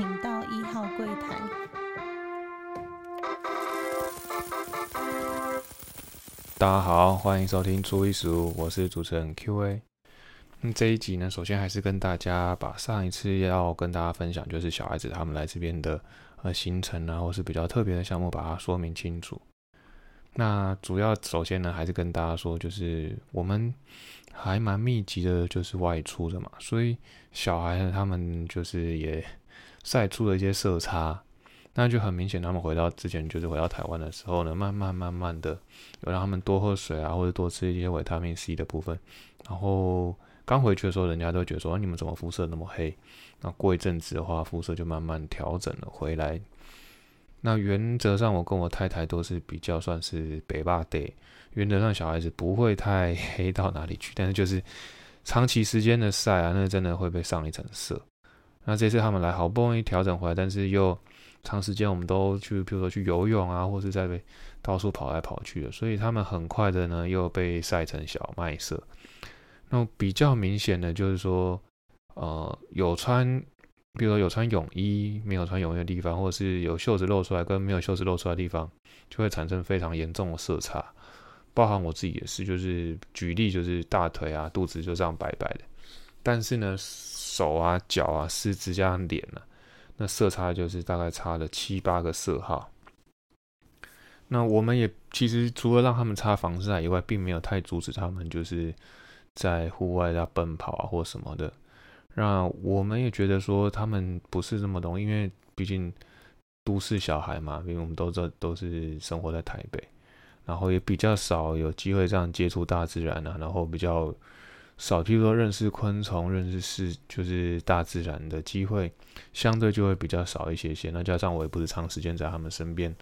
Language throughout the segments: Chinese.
请到一号柜台。大家好，欢迎收听初一十五，我是主持人 Q&A。那这一集呢，首先还是跟大家把上一次要跟大家分享，就是小孩子他们来这边的呃行程啊，或是比较特别的项目，把它说明清楚。那主要首先呢，还是跟大家说，就是我们还蛮密集的，就是外出的嘛，所以小孩呢，他们就是也晒出了一些色差，那就很明显，他们回到之前就是回到台湾的时候呢，慢慢慢慢的有让他们多喝水啊，或者多吃一些维他命 C 的部分。然后刚回去的时候，人家都觉得说，你们怎么肤色那么黑？那过一阵子的话，肤色就慢慢调整了回来。那原则上，我跟我太太都是比较算是北霸 day。原则上，小孩子不会太黑到哪里去，但是就是长期时间的晒啊，那真的会被上一层色。那这次他们来，好不容易调整回来，但是又长时间我们都去，比如说去游泳啊，或是在被到处跑来跑去的，所以他们很快的呢又被晒成小麦色。那比较明显的就是说，呃，有穿。比如说有穿泳衣没有穿泳衣的地方，或者是有袖子露出来跟没有袖子露出来的地方，就会产生非常严重的色差。包含我自己也是，就是举例就是大腿啊、肚子就这样白白的，但是呢手啊、脚啊、四肢加上脸啊，那色差就是大概差了七八个色号。那我们也其实除了让他们擦防晒以外，并没有太阻止他们就是在户外要奔跑啊或什么的。那我们也觉得说他们不是这么懂，因为毕竟都市小孩嘛，因为我们都知道都是生活在台北，然后也比较少有机会这样接触大自然啊，然后比较少，譬如说认识昆虫、认识是就是大自然的机会，相对就会比较少一些些。那加上我也不是长时间在他们身边，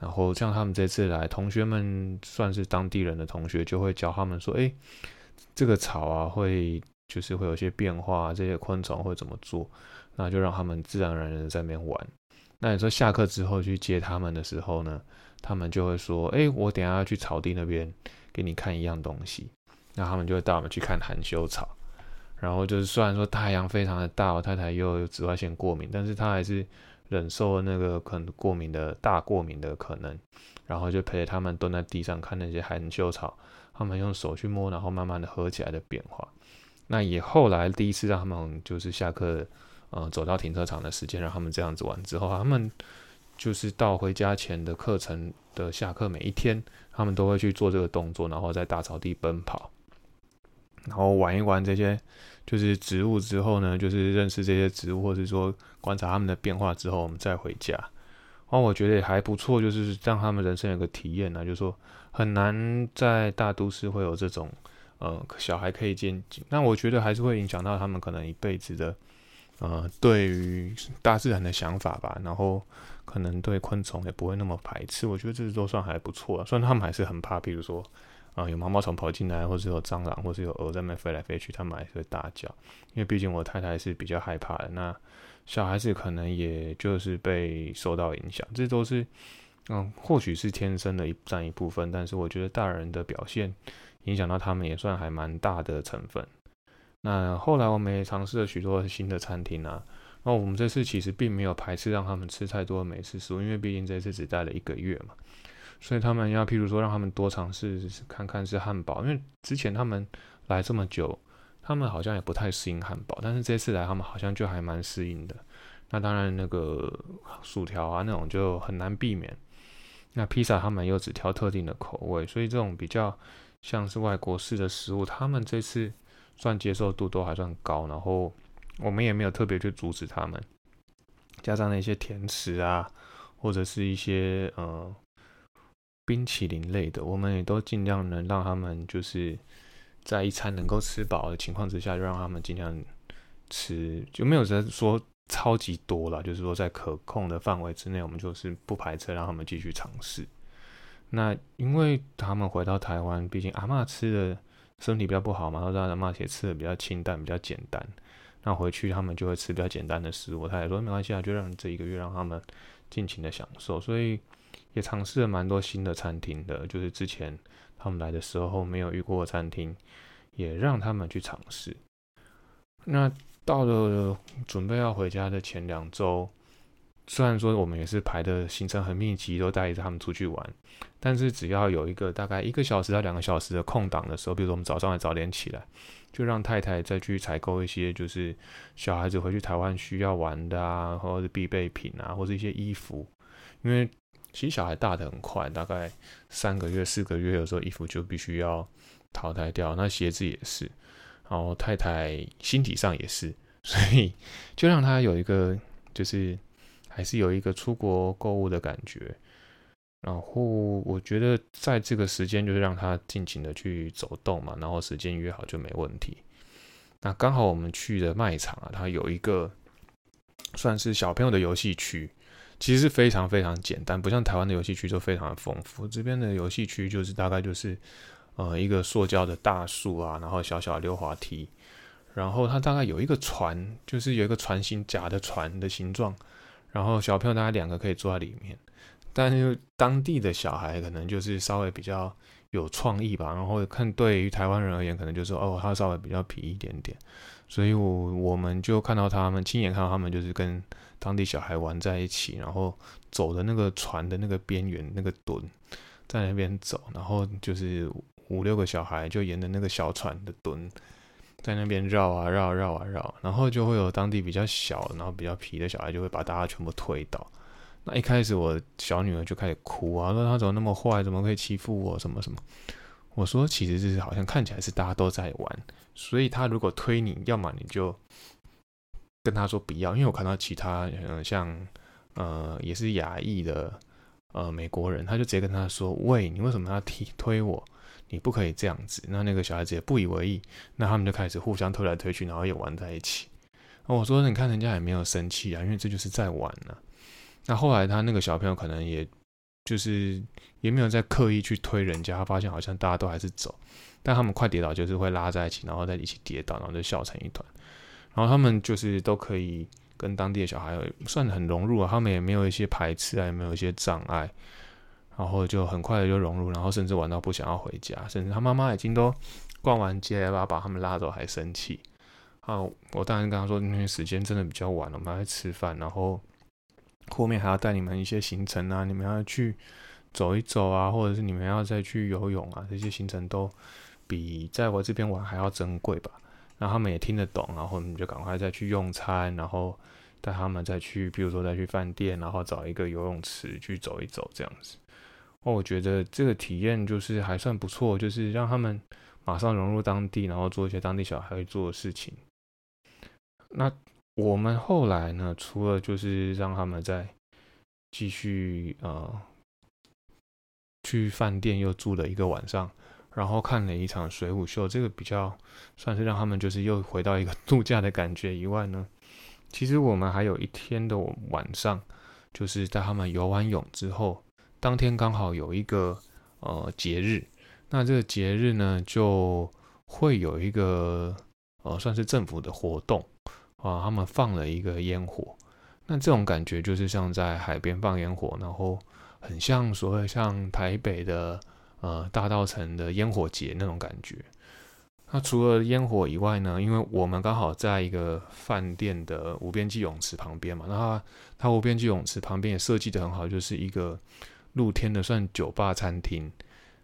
然后像他们这次来，同学们算是当地人的同学，就会教他们说，哎，这个草啊会。就是会有些变化，这些昆虫会怎么做，那就让他们自然而然的在那边玩。那你说下课之后去接他们的时候呢，他们就会说：“哎，我等下要去草地那边给你看一样东西。”那他们就会带我们去看含羞草。然后就是虽然说太阳非常的大，我太太又有紫外线过敏，但是她还是忍受了那个可能过敏的大过敏的可能。然后就陪着他们蹲在地上看那些含羞草，他们用手去摸，然后慢慢的合起来的变化。那也后来第一次让他们就是下课，呃，走到停车场的时间，让他们这样子玩之后，他们就是到回家前的课程的下课每一天，他们都会去做这个动作，然后在大草地奔跑，然后玩一玩这些就是植物之后呢，就是认识这些植物，或者说观察他们的变化之后，我们再回家。然后我觉得也还不错，就是让他们人生有个体验呢，就是说很难在大都市会有这种。呃，小孩可以见景，那我觉得还是会影响到他们可能一辈子的，呃，对于大自然的想法吧。然后可能对昆虫也不会那么排斥。我觉得这都算还不错。虽然他们还是很怕，比如说，啊，有毛毛虫跑进来，或者有蟑螂，或者有蛾在那飞来飞去，他们还是会大叫。因为毕竟我太太是比较害怕的。那小孩子可能也就是被受到影响，这都是，嗯，或许是天生的一占一部分。但是我觉得大人的表现。影响到他们也算还蛮大的成分。那后来我们也尝试了许多新的餐厅啊。那我们这次其实并没有排斥让他们吃太多的美食食物，因为毕竟这次只待了一个月嘛。所以他们要譬如说让他们多尝试看看是汉堡，因为之前他们来这么久，他们好像也不太适应汉堡，但是这次来他们好像就还蛮适应的。那当然那个薯条啊那种就很难避免。那披萨他们又只挑特定的口味，所以这种比较。像是外国式的食物，他们这次算接受度都还算高，然后我们也没有特别去阻止他们。加上那些甜食啊，或者是一些呃冰淇淋类的，我们也都尽量能让他们就是在一餐能够吃饱的情况之下，就让他们尽量吃，就没有在说超级多了，就是说在可控的范围之内，我们就是不排斥让他们继续尝试。那因为他们回到台湾，毕竟阿妈吃的身体比较不好嘛，然后阿妈也吃的比较清淡、比较简单。那回去他们就会吃比较简单的食物。他也说没关系啊，就让这一个月让他们尽情的享受。所以也尝试了蛮多新的餐厅的，就是之前他们来的时候没有遇过的餐厅，也让他们去尝试。那到了准备要回家的前两周，虽然说我们也是排的行程很密集，都带着他们出去玩，但是只要有一个大概一个小时到两个小时的空档的时候，比如说我们早上早点起来，就让太太再去采购一些就是小孩子回去台湾需要玩的啊，或者是必备品啊，或者一些衣服，因为其实小孩大的很快，大概三个月、四个月，有时候衣服就必须要淘汰掉，那鞋子也是。然后太太心体上也是，所以就让他有一个，就是还是有一个出国购物的感觉。然后我觉得在这个时间，就是让他尽情的去走动嘛。然后时间约好就没问题。那刚好我们去的卖场啊，它有一个算是小朋友的游戏区，其实是非常非常简单，不像台湾的游戏区就非常的丰富。这边的游戏区就是大概就是。呃，一个塑胶的大树啊，然后小小的溜滑梯，然后它大概有一个船，就是有一个船型假的船的形状，然后小朋友大概两个可以坐在里面，但是当地的小孩可能就是稍微比较有创意吧，然后看对于台湾人而言，可能就是哦，他稍微比较皮一点点，所以我我们就看到他们亲眼看到他们就是跟当地小孩玩在一起，然后走的那个船的那个边缘那个墩，在那边走，然后就是。五六个小孩就沿着那个小船的墩，在那边绕啊绕绕啊绕，然后就会有当地比较小，然后比较皮的小孩就会把大家全部推倒。那一开始我小女儿就开始哭啊，说她怎么那么坏，怎么可以欺负我，什么什么。我说其实就是好像看起来是大家都在玩，所以他如果推你，要么你就跟他说不要，因为我看到其他嗯像呃也是亚裔的呃美国人，他就直接跟他说喂，你为什么要踢推我？你不可以这样子，那那个小孩子也不以为意，那他们就开始互相推来推去，然后也玩在一起。我说，你看人家也没有生气啊，因为这就是在玩呢。那后来他那个小朋友可能也就是也没有在刻意去推人家，他发现好像大家都还是走，但他们快跌倒就是会拉在一起，然后再一起跌倒，然后就笑成一团。然后他们就是都可以跟当地的小孩算很融入啊，他们也没有一些排斥啊，也没有一些障碍。然后就很快的就融入，然后甚至玩到不想要回家，甚至他妈妈已经都逛完街了，把他们拉走还生气。啊，我当然跟他说，因为时间真的比较晚了，我们要吃饭，然后后面还要带你们一些行程啊，你们要去走一走啊，或者是你们要再去游泳啊，这些行程都比在我这边玩还要珍贵吧。那他们也听得懂，然后我们就赶快再去用餐，然后带他们再去，比如说再去饭店，然后找一个游泳池去走一走，这样子。哦，我觉得这个体验就是还算不错，就是让他们马上融入当地，然后做一些当地小孩会做的事情。那我们后来呢，除了就是让他们再继续呃去饭店又住了一个晚上，然后看了一场水舞秀，这个比较算是让他们就是又回到一个 度假的感觉以外呢，其实我们还有一天的晚上，就是在他们游完泳之后。当天刚好有一个呃节日，那这个节日呢就会有一个呃算是政府的活动啊，他们放了一个烟火，那这种感觉就是像在海边放烟火，然后很像所谓像台北的呃大道城的烟火节那种感觉。那除了烟火以外呢，因为我们刚好在一个饭店的无边际泳池旁边嘛，那它它无边际泳池旁边也设计的很好，就是一个。露天的算酒吧餐厅，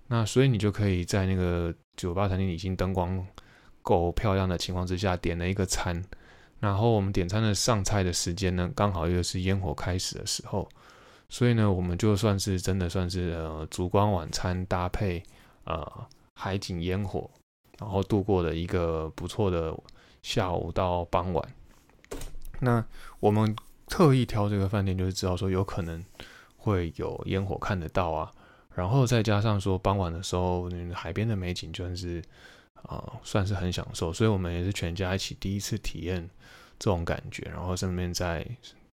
那所以你就可以在那个酒吧餐厅已经灯光够漂亮的情况之下，点了一个餐，然后我们点餐的上菜的时间呢，刚好又是烟火开始的时候，所以呢，我们就算是真的算是呃烛光晚餐搭配呃海景烟火，然后度过了一个不错的下午到傍晚。那我们特意挑这个饭店，就是知道说有可能。会有烟火看得到啊，然后再加上说傍晚的时候，海边的美景就算是啊，算是很享受。所以我们也是全家一起第一次体验这种感觉，然后顺便在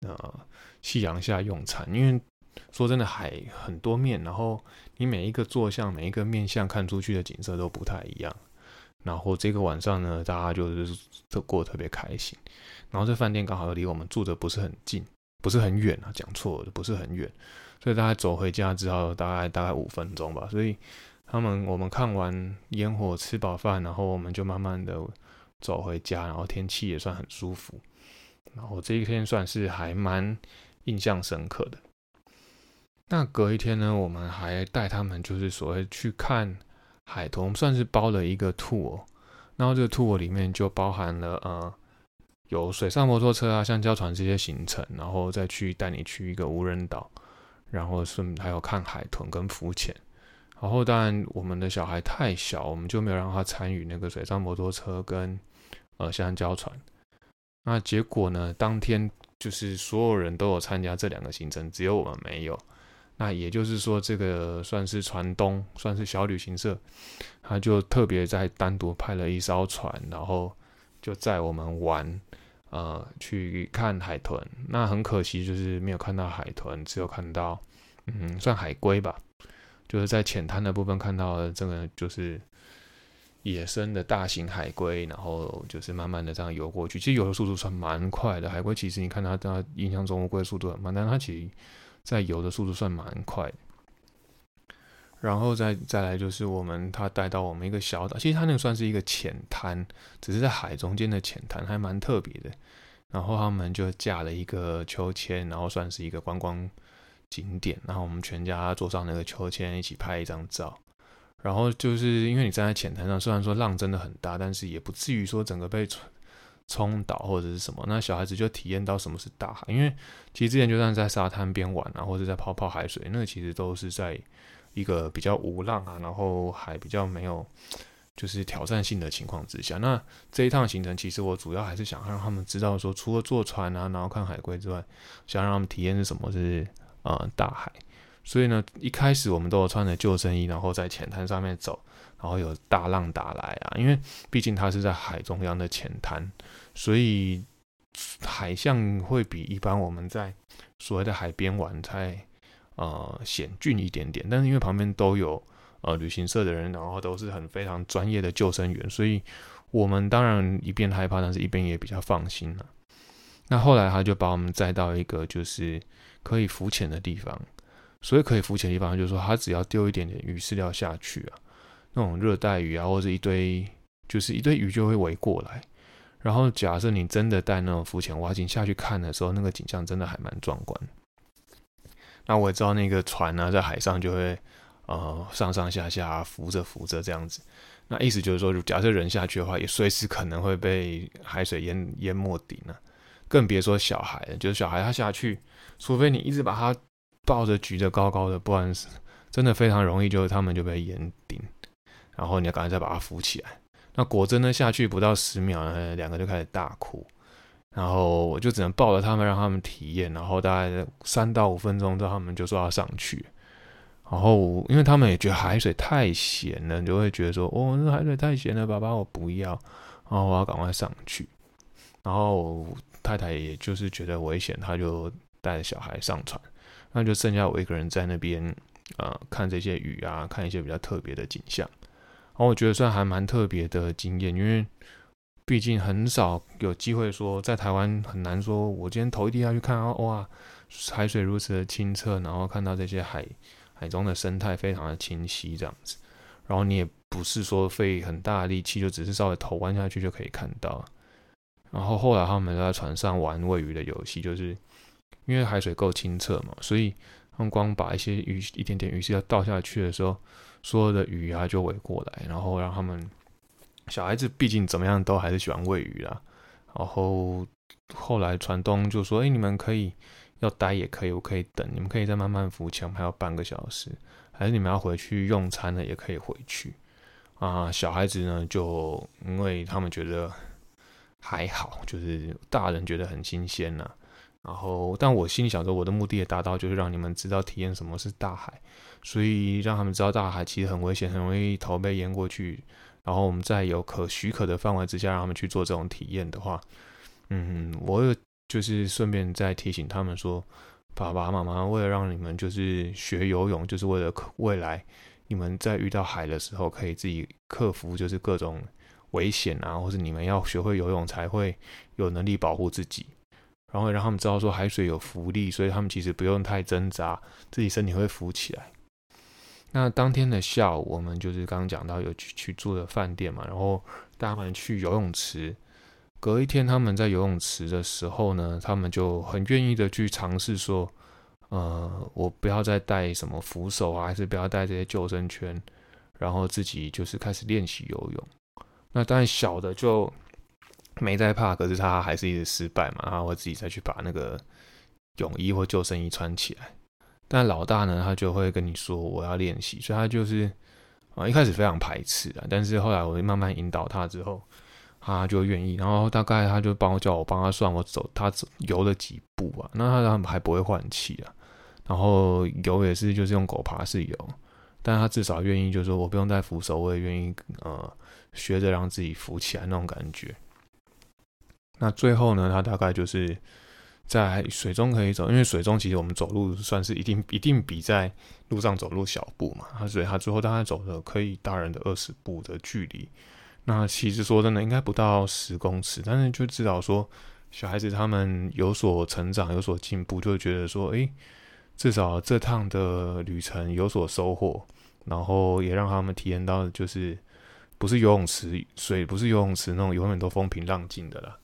呃夕阳下用餐。因为说真的，海很多面，然后你每一个坐向、每一个面向看出去的景色都不太一样。然后这个晚上呢，大家就是都过得特别开心。然后这饭店刚好离我们住的不是很近。不是很远啊，讲错了，不是很远，所以大概走回家之后，大概大概五分钟吧。所以他们我们看完烟火，吃饱饭，然后我们就慢慢的走回家，然后天气也算很舒服，然后这一天算是还蛮印象深刻的。那隔一天呢，我们还带他们就是所谓去看海豚，算是包了一个 tour，然后这个 tour 里面就包含了呃有水上摩托车啊、橡胶船这些行程，然后再去带你去一个无人岛，然后顺还有看海豚跟浮潜。然后当然我们的小孩太小，我们就没有让他参与那个水上摩托车跟呃橡胶船。那结果呢，当天就是所有人都有参加这两个行程，只有我们没有。那也就是说，这个算是船东，算是小旅行社，他就特别在单独派了一艘船，然后就载我们玩，呃，去看海豚。那很可惜，就是没有看到海豚，只有看到，嗯，算海龟吧，就是在浅滩的部分看到这个就是野生的大型海龟，然后就是慢慢的这样游过去。其实游的速度算蛮快的，海龟其实你看它，它印象中乌龟速度很慢，但它其实。在游的速度算蛮快，然后再再来就是我们他带到我们一个小岛，其实他那个算是一个浅滩，只是在海中间的浅滩，还蛮特别的。然后他们就架了一个秋千，然后算是一个观光景点。然后我们全家坐上那个秋千一起拍一张照。然后就是因为你站在浅滩上，虽然说浪真的很大，但是也不至于说整个被冲。冲倒或者是什么，那小孩子就体验到什么是大海。因为其实之前就算在沙滩边玩啊，或者在泡泡海水，那其实都是在一个比较无浪啊，然后还比较没有就是挑战性的情况之下。那这一趟行程，其实我主要还是想让他们知道说，除了坐船啊，然后看海龟之外，想让他们体验是什么是呃大海。所以呢，一开始我们都有穿着救生衣，然后在浅滩上面走。然后有大浪打来啊，因为毕竟它是在海中央的浅滩，所以海象会比一般我们在所谓的海边玩才呃险峻一点点。但是因为旁边都有呃旅行社的人，然后都是很非常专业的救生员，所以我们当然一边害怕，但是一边也比较放心了。那后来他就把我们载到一个就是可以浮潜的地方，所以可以浮潜的地方就是说他只要丢一点点鱼饲料下去啊。那种热带鱼啊，或者一堆，就是一堆鱼就会围过来。然后假设你真的带那种浮潜蛙镜下去看的时候，那个景象真的还蛮壮观。那我也知道那个船呢，在海上就会呃上上下下浮着浮着这样子。那意思就是说，假设人下去的话，也随时可能会被海水淹淹没顶了。更别说小孩了，就是小孩他下去，除非你一直把他抱着举着高高的，不然真的非常容易，就是他们就被淹顶。然后你要赶快再把它扶起来。那果真呢，下去不到十秒呢，两个就开始大哭。然后我就只能抱着他们，让他们体验。然后大概三到五分钟之后，他们就说要上去。然后因为他们也觉得海水太咸了，就会觉得说：“哦，那海水太咸了，爸爸我不要。”然后我要赶快上去。然后太太也就是觉得危险，他就带着小孩上船。那就剩下我一个人在那边，呃，看这些鱼啊，看一些比较特别的景象。然后我觉得算还蛮特别的经验，因为毕竟很少有机会说在台湾很难说，我今天头一低下去看啊哇，海水如此的清澈，然后看到这些海海中的生态非常的清晰这样子，然后你也不是说费很大力气，就只是稍微头弯下去就可以看到。然后后来他们都在船上玩喂鱼的游戏，就是因为海水够清澈嘛，所以他们光把一些鱼一点点鱼是要倒下去的时候。所有的鱼啊就围过来，然后让他们小孩子毕竟怎么样都还是喜欢喂鱼啦。然后后来船东就说：“哎，你们可以要待也可以，我可以等，你们可以再慢慢浮潜，还有半个小时。还是你们要回去用餐呢，也可以回去。”啊，小孩子呢就因为他们觉得还好，就是大人觉得很新鲜呐。然后，但我心里想说，我的目的也达到，就是让你们知道体验什么是大海。所以让他们知道大海其实很危险，很容易头被淹过去。然后我们在有可许可的范围之下，让他们去做这种体验的话，嗯，我就是顺便再提醒他们说，爸爸妈妈为了让你们就是学游泳，就是为了未来你们在遇到海的时候可以自己克服就是各种危险啊，或者你们要学会游泳才会有能力保护自己。然后让他们知道说海水有浮力，所以他们其实不用太挣扎，自己身体会浮起来。那当天的下午，我们就是刚刚讲到有去去住的饭店嘛，然后带他们去游泳池。隔一天，他们在游泳池的时候呢，他们就很愿意的去尝试说，呃，我不要再带什么扶手啊，还是不要带这些救生圈，然后自己就是开始练习游泳。那当然小的就没在怕，可是他还是一直失败嘛，然后会自己再去把那个泳衣或救生衣穿起来。但老大呢，他就会跟你说我要练习，所以他就是啊一开始非常排斥啊，但是后来我慢慢引导他之后。他就愿意，然后大概他就帮我叫我帮他算我走他走游了几步啊，那他还不会换气啊，然后游也是就是用狗爬式游，但他至少愿意就是说我不用带扶手，我也愿意呃学着让自己浮起来那种感觉。那最后呢，他大概就是在水中可以走，因为水中其实我们走路算是一定一定比在路上走路小步嘛，所以他最后大概走了可以大人的二十步的距离。那其实说真的，应该不到十公尺，但是就至少说，小孩子他们有所成长，有所进步，就觉得说，诶，至少这趟的旅程有所收获，然后也让他们体验到，就是不是游泳池水，不是游泳池那种永远都风平浪静的啦，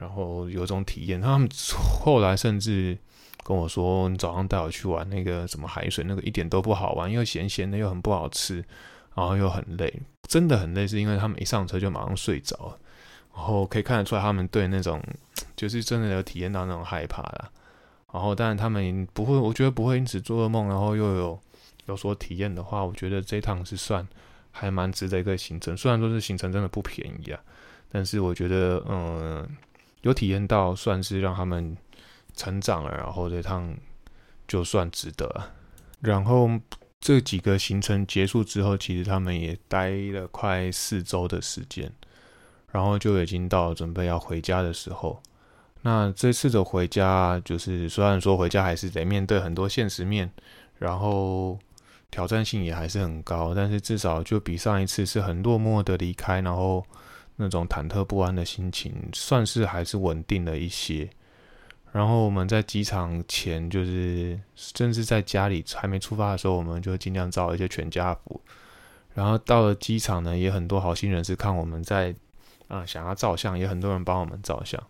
然后有种体验。他们后来甚至跟我说，你早上带我去玩那个什么海水，那个一点都不好玩，又咸咸的，又很不好吃。然后又很累，真的很累，是因为他们一上车就马上睡着，然后可以看得出来他们对那种就是真的有体验到那种害怕了。然后，但他们不会，我觉得不会因此做噩梦，然后又有有所体验的话，我觉得这趟是算还蛮值得一个行程。虽然说是行程真的不便宜啊，但是我觉得嗯有体验到算是让他们成长了，然后这趟就算值得。然后。这几个行程结束之后，其实他们也待了快四周的时间，然后就已经到准备要回家的时候。那这次的回家，就是虽然说回家还是得面对很多现实面，然后挑战性也还是很高，但是至少就比上一次是很落寞的离开，然后那种忐忑不安的心情，算是还是稳定了一些。然后我们在机场前，就是甚至在家里还没出发的时候，我们就尽量照一些全家福。然后到了机场呢，也很多好心人士看我们在啊想要照相，也很多人帮我们照相。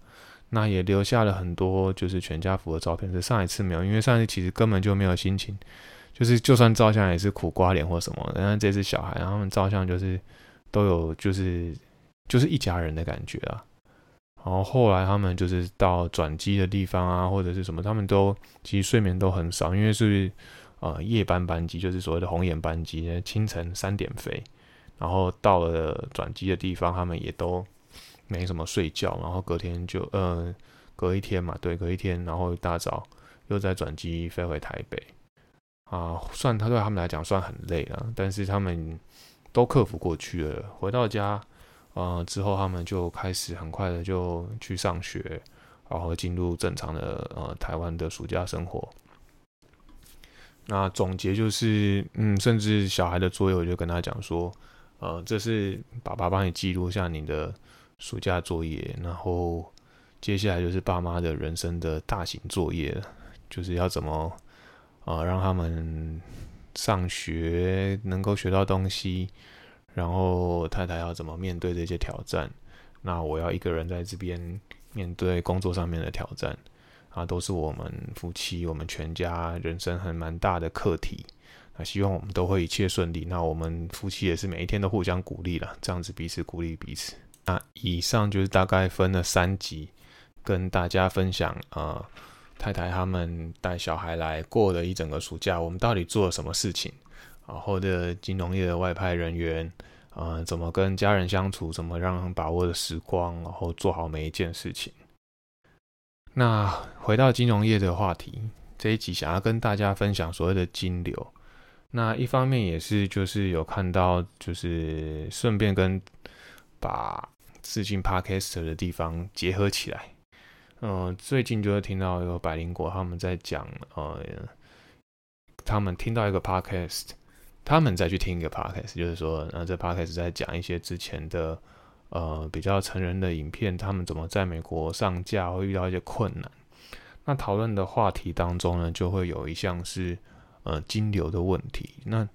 那也留下了很多就是全家福的照片，是上一次没有，因为上一次其实根本就没有心情，就是就算照相也是苦瓜脸或什么。但是这次小孩，然后他们照相就是都有就是就是一家人的感觉啊。然后后来他们就是到转机的地方啊，或者是什么，他们都其实睡眠都很少，因为是呃夜班班机，就是所谓的红眼班机，清晨三点飞，然后到了转机的地方，他们也都没什么睡觉，然后隔天就呃隔一天嘛，对，隔一天，然后一大早又在转机飞回台北，啊，算他对他们来讲算很累了，但是他们都克服过去了，回到家。呃，之后他们就开始很快的就去上学，然后进入正常的呃台湾的暑假生活。那总结就是，嗯，甚至小孩的作业，我就跟他讲说，呃，这是爸爸帮你记录下你的暑假作业，然后接下来就是爸妈的人生的大型作业，就是要怎么呃让他们上学能够学到东西。然后太太要怎么面对这些挑战？那我要一个人在这边面对工作上面的挑战啊，都是我们夫妻、我们全家人生很蛮大的课题。那希望我们都会一切顺利。那我们夫妻也是每一天都互相鼓励了，这样子彼此鼓励彼此。那以上就是大概分了三集，跟大家分享啊，太太他们带小孩来过了一整个暑假，我们到底做了什么事情？然后的金融业的外派人员，呃，怎么跟家人相处，怎么让把握的时光，然后做好每一件事情。那回到金融业的话题，这一集想要跟大家分享所谓的金流。那一方面也是就是有看到，就是顺便跟把资金 Podcast 的地方结合起来。嗯，最近就会听到有百灵果他们在讲，呃，他们听到一个 Podcast。他们再去听一个 podcast，就是说，呃，这 podcast 在讲一些之前的，呃，比较成人的影片，他们怎么在美国上架，会遇到一些困难。那讨论的话题当中呢，就会有一项是，呃，金流的问题。那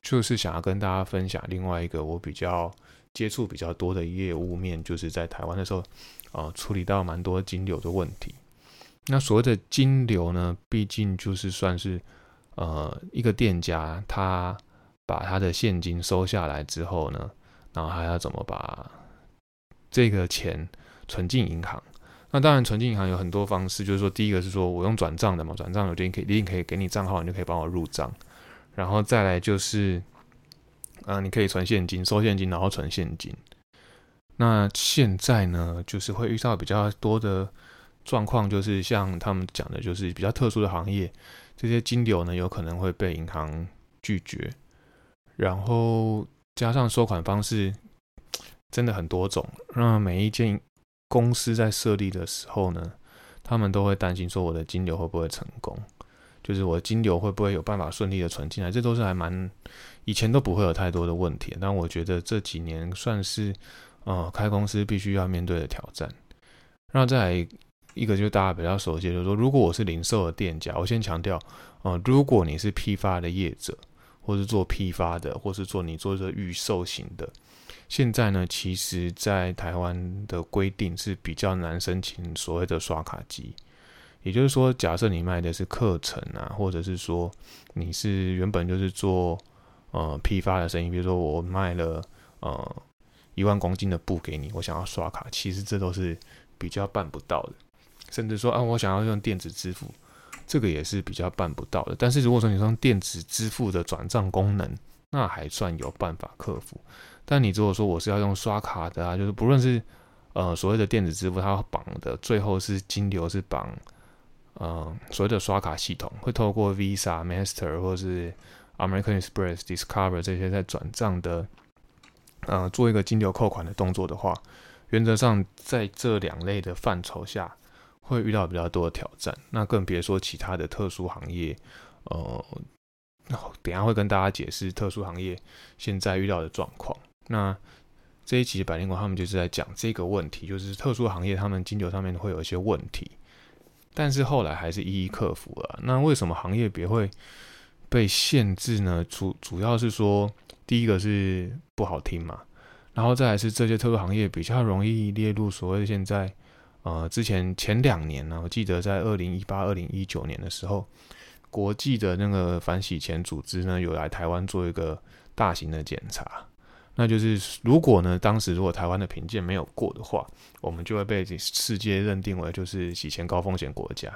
就是想要跟大家分享另外一个我比较接触比较多的业务面，就是在台湾的时候，呃，处理到蛮多金流的问题。那所谓的金流呢，毕竟就是算是呃一个店家他把他的现金收下来之后呢，然后还要怎么把这个钱存进银行？那当然，存进银行有很多方式，就是说，第一个是说我用转账的嘛，转账有定可以，一定可以给你账号，你就可以帮我入账。然后再来就是，呃，你可以存现金，收现金，然后存现金。那现在呢，就是会遇到比较多的状况，就是像他们讲的，就是比较特殊的行业，这些金流呢有可能会被银行拒绝，然后加上收款方式真的很多种，那每一件。公司在设立的时候呢，他们都会担心说我的金流会不会成功，就是我的金流会不会有办法顺利的存进来，这都是还蛮以前都不会有太多的问题，但我觉得这几年算是呃开公司必须要面对的挑战。那在一个就是大家比较熟悉，就是说如果我是零售的店家，我先强调，呃，如果你是批发的业者，或是做批发的，或是做你做这预售型的。现在呢，其实，在台湾的规定是比较难申请所谓的刷卡机。也就是说，假设你卖的是课程啊，或者是说你是原本就是做呃批发的生意，比如说我卖了呃一万公斤的布给你，我想要刷卡，其实这都是比较办不到的。甚至说啊，我想要用电子支付，这个也是比较办不到的。但是如果说你用电子支付的转账功能，那还算有办法克服。但你如果说我是要用刷卡的啊，就是不论是呃所谓的电子支付，它绑的最后是金流是绑呃所谓的刷卡系统，会透过 Visa、Master 或是 American Express、Discover 这些在转账的呃做一个金流扣款的动作的话，原则上在这两类的范畴下会遇到比较多的挑战。那更别说其他的特殊行业，呃，等下会跟大家解释特殊行业现在遇到的状况。那这一期的百灵果他们就是在讲这个问题，就是特殊行业他们金流上面会有一些问题，但是后来还是一一克服了。那为什么行业别会被限制呢？主主要是说，第一个是不好听嘛，然后再来是这些特殊行业比较容易列入所谓现在呃之前前两年呢，我记得在二零一八、二零一九年的时候，国际的那个反洗钱组织呢有来台湾做一个大型的检查。那就是如果呢，当时如果台湾的评鉴没有过的话，我们就会被世界认定为就是洗钱高风险国家。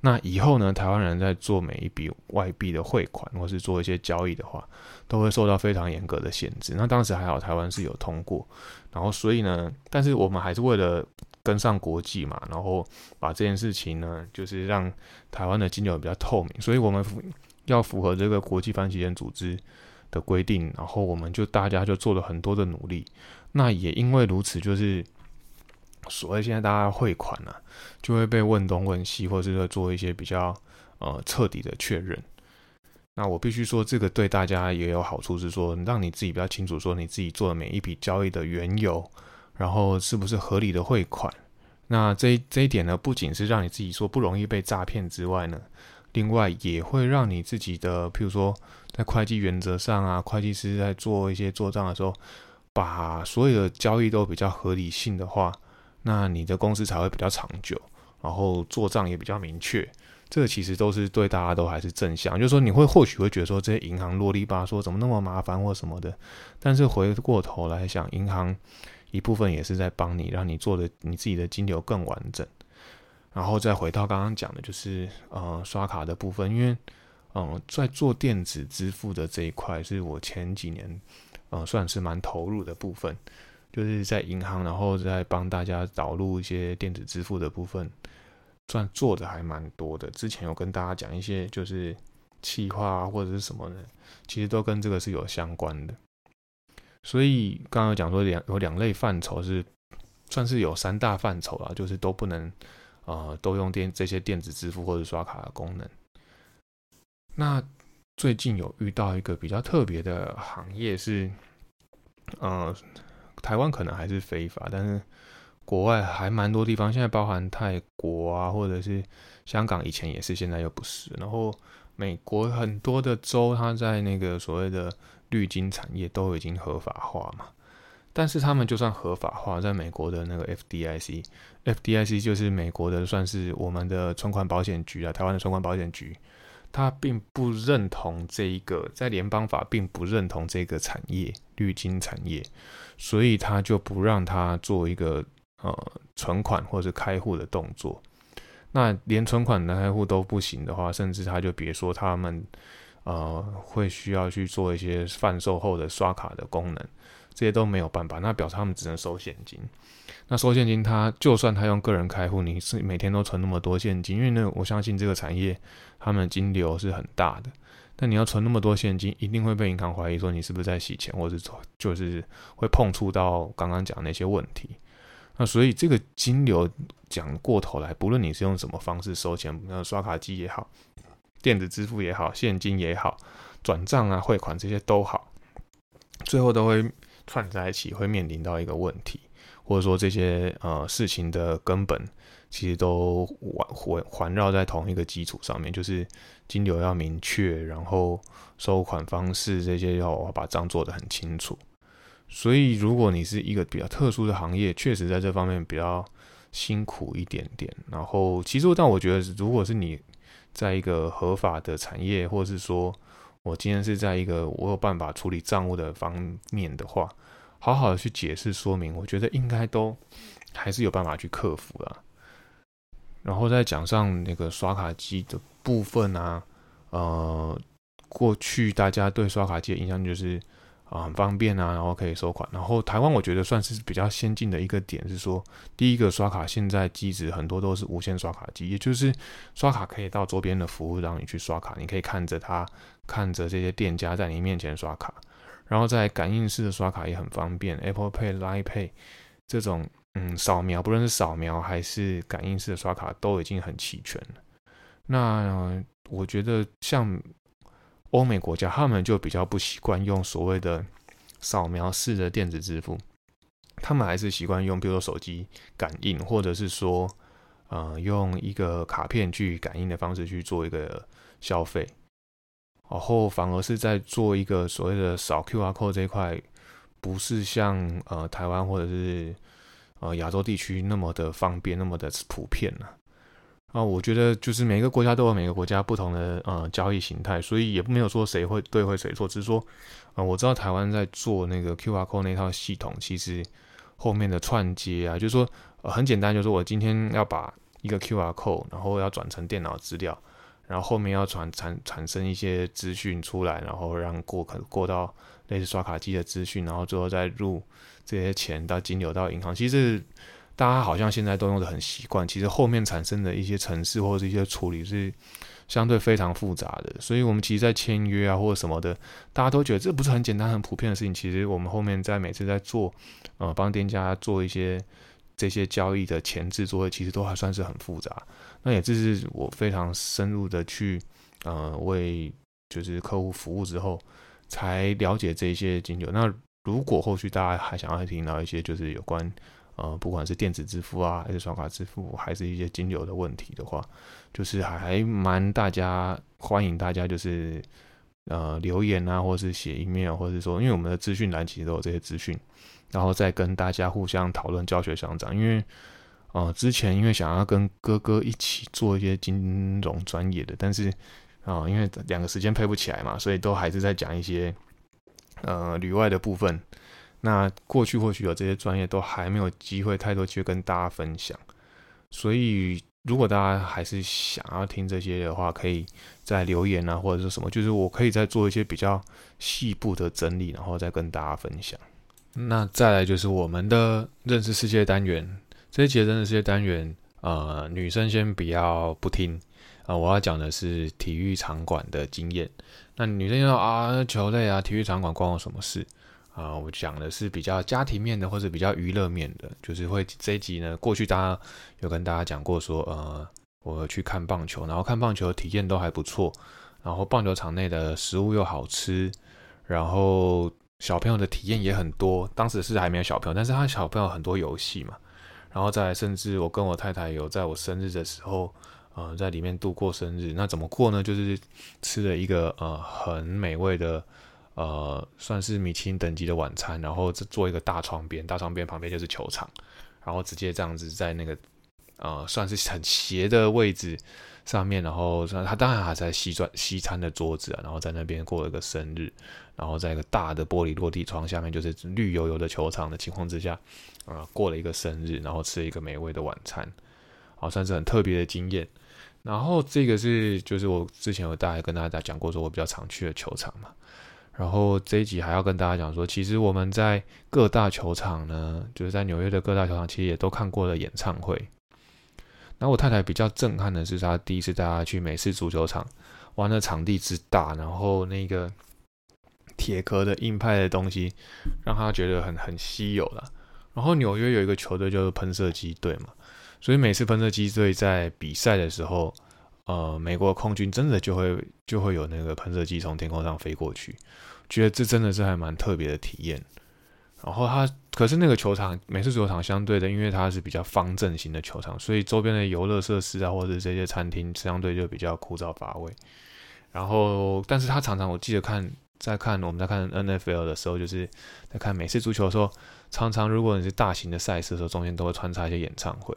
那以后呢，台湾人在做每一笔外币的汇款或是做一些交易的话，都会受到非常严格的限制。那当时还好，台湾是有通过，然后所以呢，但是我们还是为了跟上国际嘛，然后把这件事情呢，就是让台湾的金流比较透明，所以我们要符合这个国际反洗钱组织。的规定，然后我们就大家就做了很多的努力。那也因为如此，就是所谓现在大家汇款呢，就会被问东问西，或者是做一些比较呃彻底的确认。那我必须说，这个对大家也有好处，是说让你自己比较清楚，说你自己做的每一笔交易的缘由，然后是不是合理的汇款。那这这一点呢，不仅是让你自己说不容易被诈骗之外呢。另外也会让你自己的，譬如说在会计原则上啊，会计师在做一些做账的时候，把所有的交易都比较合理性的话，那你的公司才会比较长久，然后做账也比较明确。这其实都是对大家都还是正向，就是说你会或许会觉得说这些银行啰里吧嗦，怎么那么麻烦或什么的，但是回过头来想，银行一部分也是在帮你，让你做的你自己的金流更完整。然后再回到刚刚讲的，就是呃刷卡的部分，因为嗯在做电子支付的这一块，是我前几年呃算是蛮投入的部分，就是在银行，然后再帮大家导入一些电子支付的部分，算做的还蛮多的。之前有跟大家讲一些就是企划或者是什么的，其实都跟这个是有相关的。所以刚刚讲说两有两类范畴是算是有三大范畴啊，就是都不能。呃，都用电这些电子支付或者刷卡的功能。那最近有遇到一个比较特别的行业是，呃，台湾可能还是非法，但是国外还蛮多地方，现在包含泰国啊，或者是香港，以前也是，现在又不是。然后美国很多的州，它在那个所谓的绿金产业都已经合法化嘛。但是他们就算合法化，在美国的那个 FDIC，FDIC 就是美国的算是我们的存款保险局啊，台湾的存款保险局，他并不认同这一个，在联邦法并不认同这个产业绿金产业，所以他就不让他做一个呃存款或者开户的动作。那连存款的开户都不行的话，甚至他就别说他们呃会需要去做一些贩售后的刷卡的功能。这些都没有办法，那表示他们只能收现金。那收现金，他就算他用个人开户，你是每天都存那么多现金，因为呢，我相信这个产业他们金流是很大的。但你要存那么多现金，一定会被银行怀疑说你是不是在洗钱，或者是就是会碰触到刚刚讲那些问题。那所以这个金流讲过头来，不论你是用什么方式收钱，那刷卡机也好，电子支付也好，现金也好，转账啊、汇款这些都好，最后都会。串在一起会面临到一个问题，或者说这些呃事情的根本其实都环环环绕在同一个基础上面，就是金流要明确，然后收款方式这些要把账做得很清楚。所以如果你是一个比较特殊的行业，确实在这方面比较辛苦一点点。然后其实但我觉得，如果是你在一个合法的产业，或者是说。我今天是在一个我有办法处理账务的方面的话，好好的去解释说明，我觉得应该都还是有办法去克服的。然后再讲上那个刷卡机的部分啊，呃，过去大家对刷卡机的印象就是。啊，很方便啊，然后可以收款。然后台湾我觉得算是比较先进的一个点是说，第一个刷卡现在机子很多都是无线刷卡机，也就是刷卡可以到周边的服务让你去刷卡，你可以看着它，看着这些店家在你面前刷卡。然后在感应式的刷卡也很方便，Apple Pay、Line Pay 这种，嗯，扫描不论是扫描还是感应式的刷卡都已经很齐全了。那我觉得像。欧美国家他们就比较不习惯用所谓的扫描式的电子支付，他们还是习惯用，比如说手机感应，或者是说，呃，用一个卡片去感应的方式去做一个消费，然后反而是在做一个所谓的扫 QR code 这一块，不是像呃台湾或者是呃亚洲地区那么的方便，那么的普遍了。啊我觉得就是每个国家都有每个国家不同的呃交易形态，所以也没有说谁会对会谁错，只是说，呃，我知道台湾在做那个 QR code 那套系统，其实后面的串接啊，就是说很简单，就是我今天要把一个 QR code，然后要转成电脑资料，然后后面要传产产生一些资讯出来，然后让过可过到类似刷卡机的资讯，然后最后再入这些钱到金流到银行，其实。大家好像现在都用的很习惯，其实后面产生的一些程式或者一些处理是相对非常复杂的，所以我们其实，在签约啊或者什么的，大家都觉得这不是很简单、很普遍的事情。其实我们后面在每次在做，呃，帮店家做一些这些交易的前置作业，其实都还算是很复杂。那也这是我非常深入的去，呃，为就是客户服务之后，才了解这些金流。那如果后续大家还想要听到一些就是有关。呃，不管是电子支付啊，还是刷卡支付，还是一些金流的问题的话，就是还蛮大家欢迎大家就是呃留言啊，或是写 email，或者是说，因为我们的资讯栏其实都有这些资讯，然后再跟大家互相讨论教学相长。因为呃之前因为想要跟哥哥一起做一些金融专业的，但是啊因为两个时间配不起来嘛，所以都还是在讲一些呃旅外的部分。那过去或许有这些专业都还没有机会太多机会跟大家分享，所以如果大家还是想要听这些的话，可以在留言啊或者是什么，就是我可以再做一些比较细部的整理，然后再跟大家分享。那再来就是我们的认识世界单元，这一节认识世界单元，呃，女生先不要不听啊，我要讲的是体育场馆的经验。那女生说啊，球类啊，体育场馆关我什么事？啊，我讲的是比较家庭面的，或者比较娱乐面的，就是会这一集呢。过去大家有跟大家讲过，说呃，我去看棒球，然后看棒球体验都还不错，然后棒球场内的食物又好吃，然后小朋友的体验也很多。当时是还没有小朋友，但是他小朋友很多游戏嘛，然后再甚至我跟我太太有在我生日的时候，呃在里面度过生日。那怎么过呢？就是吃了一个呃很美味的呃算是米其林等级的晚餐，然后做一个大窗边，大窗边旁边就是球场，然后直接这样子在那个呃算是很斜的位置上面，然后他当然还在西装西餐的桌子啊，然后在那边过了个生日。然后在一个大的玻璃落地窗下面，就是绿油油的球场的情况之下，啊，过了一个生日，然后吃了一个美味的晚餐，好，算是很特别的经验。然后这个是，就是我之前有大概跟大家讲过，说我比较常去的球场嘛。然后这一集还要跟大家讲说，其实我们在各大球场呢，就是在纽约的各大球场，其实也都看过了演唱会。那我太太比较震撼的是，她第一次带她去美式足球场，哇，那场地之大，然后那个。铁壳的硬派的东西，让他觉得很很稀有了。然后纽约有一个球队就是喷射机队嘛，所以每次喷射机队在比赛的时候，呃，美国空军真的就会就会有那个喷射机从天空上飞过去，觉得这真的是还蛮特别的体验。然后他可是那个球场，美式足球场相对的，因为它是比较方正型的球场，所以周边的游乐设施啊，或者这些餐厅相对就比较枯燥乏味。然后，但是他常常我记得看。在看我们在看 N F L 的时候，就是在看美式足球的时候，常常如果你是大型的赛事的时候，中间都会穿插一些演唱会。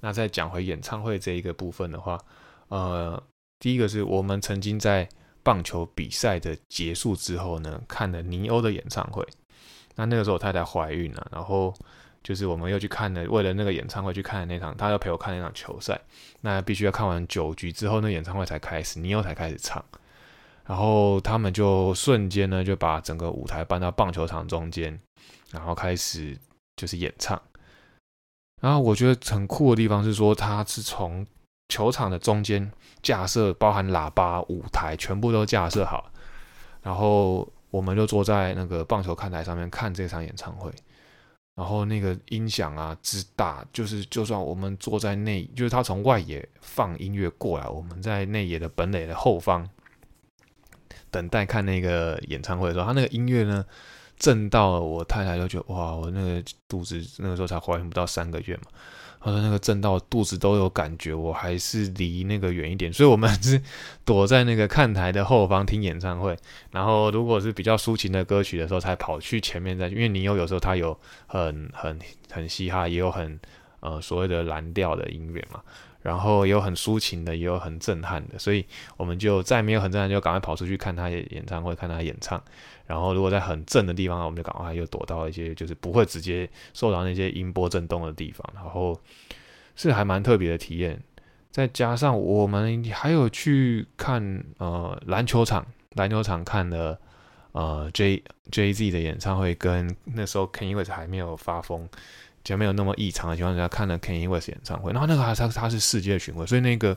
那再讲回演唱会这一个部分的话，呃，第一个是我们曾经在棒球比赛的结束之后呢，看了尼欧的演唱会。那那个时候我太太怀孕了，然后就是我们又去看了，为了那个演唱会去看那场，她要陪我看那场球赛。那必须要看完九局之后，那演唱会才开始，尼欧才开始唱。然后他们就瞬间呢，就把整个舞台搬到棒球场中间，然后开始就是演唱。然后我觉得很酷的地方是说，他是从球场的中间架设，包含喇叭、舞台，全部都架设好。然后我们就坐在那个棒球看台上面看这场演唱会。然后那个音响啊之大，就是就算我们坐在内，就是他从外野放音乐过来，我们在内野的本垒的后方。等待看那个演唱会的时候，他那个音乐呢，震到我太太都觉得哇，我那个肚子那个时候才怀孕不到三个月嘛，他说那个震到肚子都有感觉，我还是离那个远一点，所以我们 是躲在那个看台的后方听演唱会，然后如果是比较抒情的歌曲的时候，才跑去前面再，因为你有有时候他有很很很嘻哈，也有很呃所谓的蓝调的音乐嘛。然后也有很抒情的，也有很震撼的，所以我们就再没有很震撼，就赶快跑出去看他演唱会，看他演唱。然后如果在很震的地方，我们就赶快又躲到一些就是不会直接受到那些音波震动的地方。然后是还蛮特别的体验。再加上我们还有去看呃篮球场，篮球场看了呃 J J Z 的演唱会，跟那时候 Kanye 还没有发疯。就没有那么异常的情况下，看了 Kanye West 演唱会，然后那个还他他是世界巡回，所以那个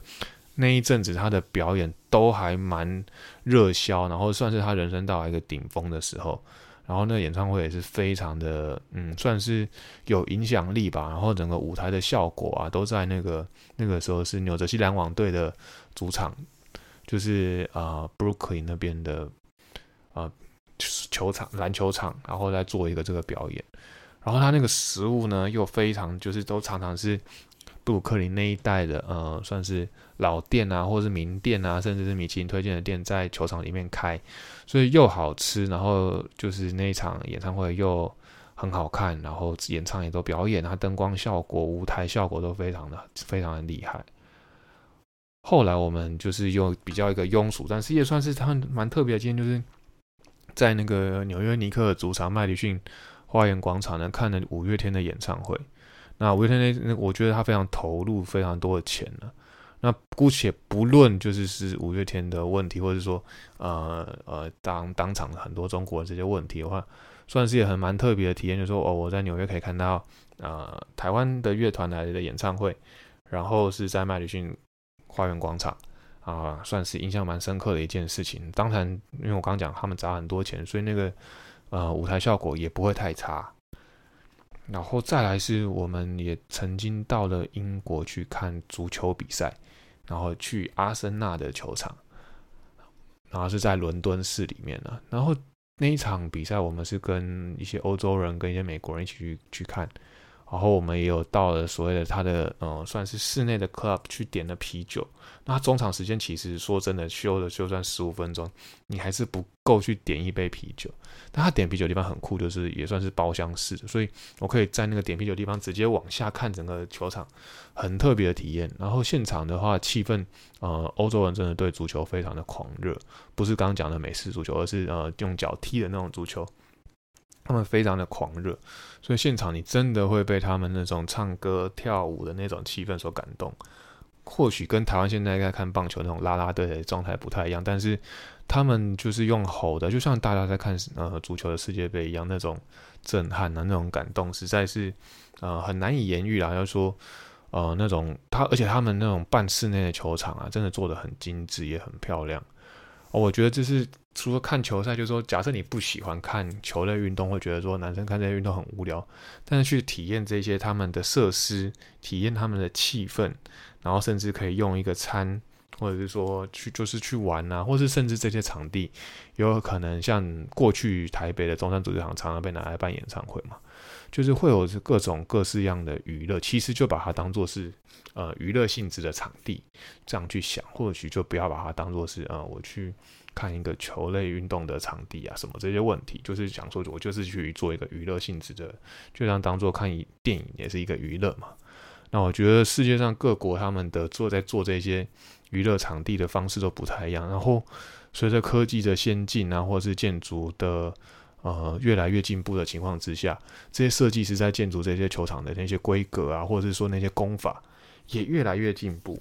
那一阵子他的表演都还蛮热销，然后算是他人生到一个顶峰的时候，然后那演唱会也是非常的嗯，算是有影响力吧，然后整个舞台的效果啊，都在那个那个时候是纽泽西篮网队的主场，就是啊 Brooklyn 那边的啊球场篮球场，然后再做一个这个表演。然后他那个食物呢，又非常就是都常常是布鲁克林那一带的，呃，算是老店啊，或者是名店啊，甚至是米其林推荐的店，在球场里面开，所以又好吃，然后就是那一场演唱会又很好看，然后演唱也都表演啊，灯光效果、舞台效果都非常的非常的厉害。后来我们就是用比较一个庸俗，但是也算是他蛮特别的经验，就是在那个纽约尼克的主场麦迪逊。花园广场呢，看了五月天的演唱会。那五月天那那，我觉得他非常投入，非常多的钱了。那姑且不论就是是五月天的问题，或者说呃呃当当场很多中国这些问题的话，算是也很蛮特别的体验。就说哦，我在纽约可以看到呃台湾的乐团来的演唱会，然后是在麦迪逊花园广场啊，算是印象蛮深刻的一件事情。当然，因为我刚讲他们砸很多钱，所以那个。呃，舞台效果也不会太差。然后再来是，我们也曾经到了英国去看足球比赛，然后去阿森纳的球场，然后是在伦敦市里面呢。然后那一场比赛，我们是跟一些欧洲人、跟一些美国人一起去去看。然后我们也有到了所谓的它的呃算是室内的 club 去点了啤酒。那中场时间其实说真的，休了就算十五分钟，你还是不够去点一杯啤酒。但他点啤酒地方很酷，就是也算是包厢式的，所以我可以在那个点啤酒地方直接往下看整个球场，很特别的体验。然后现场的话，气氛呃，欧洲人真的对足球非常的狂热，不是刚刚讲的美式足球，而是呃用脚踢的那种足球，他们非常的狂热，所以现场你真的会被他们那种唱歌跳舞的那种气氛所感动。或许跟台湾现在在看棒球那种拉拉队的状态不太一样，但是他们就是用吼的，就像大家在看呃足球的世界杯一样，那种震撼啊，那种感动，实在是呃很难以言喻啦。要说呃那种他，而且他们那种半室内的球场啊，真的做的很精致，也很漂亮。哦我觉得这是除了看球赛，就是说假设你不喜欢看球类运动，会觉得说男生看这些运动很无聊，但是去体验这些他们的设施，体验他们的气氛。然后甚至可以用一个餐，或者是说去就是去玩啊，或是甚至这些场地，有可能像过去台北的中山足球场常常被拿来办演唱会嘛，就是会有各种各式样的娱乐，其实就把它当做是呃娱乐性质的场地，这样去想，或许就不要把它当做是呃我去看一个球类运动的场地啊什么这些问题，就是想说我就是去做一个娱乐性质的，就像当做看一电影也是一个娱乐嘛。那我觉得世界上各国他们的做在做这些娱乐场地的方式都不太一样。然后随着科技的先进啊，或是建筑的呃越来越进步的情况之下，这些设计师在建筑这些球场的那些规格啊，或者是说那些工法也越来越进步。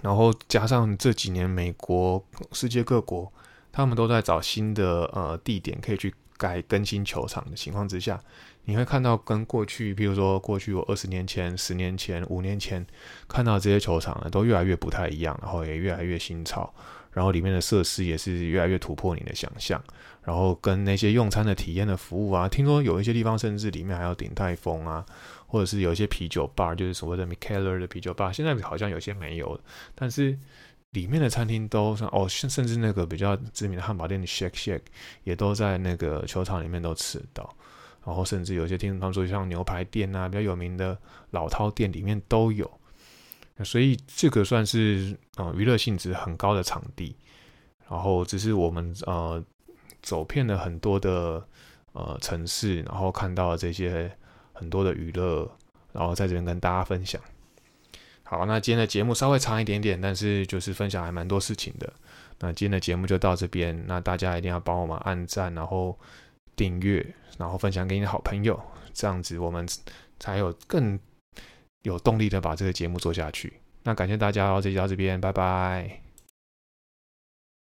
然后加上这几年美国、世界各国他们都在找新的呃地点可以去改更新球场的情况之下。你会看到跟过去，比如说过去我二十年前、十年前、五年前看到这些球场呢，都越来越不太一样，然后也越来越新潮，然后里面的设施也是越来越突破你的想象，然后跟那些用餐的体验的服务啊，听说有一些地方甚至里面还有顶泰丰啊，或者是有一些啤酒 bar，就是所谓的 Mikeller 的啤酒 bar，现在好像有些没有，但是里面的餐厅都像哦，甚甚至那个比较知名的汉堡店的 Shake Shake 也都在那个球场里面都吃到。然后甚至有些听他们说，像牛排店啊，比较有名的老饕店里面都有，所以这个算是呃娱乐性质很高的场地。然后只是我们呃走遍了很多的呃城市，然后看到了这些很多的娱乐，然后在这边跟大家分享。好，那今天的节目稍微长一点点，但是就是分享还蛮多事情的。那今天的节目就到这边，那大家一定要帮我们按赞，然后。订阅，然后分享给你的好朋友，这样子我们才有更有动力的把这个节目做下去。那感谢大家，这期到这边，拜拜。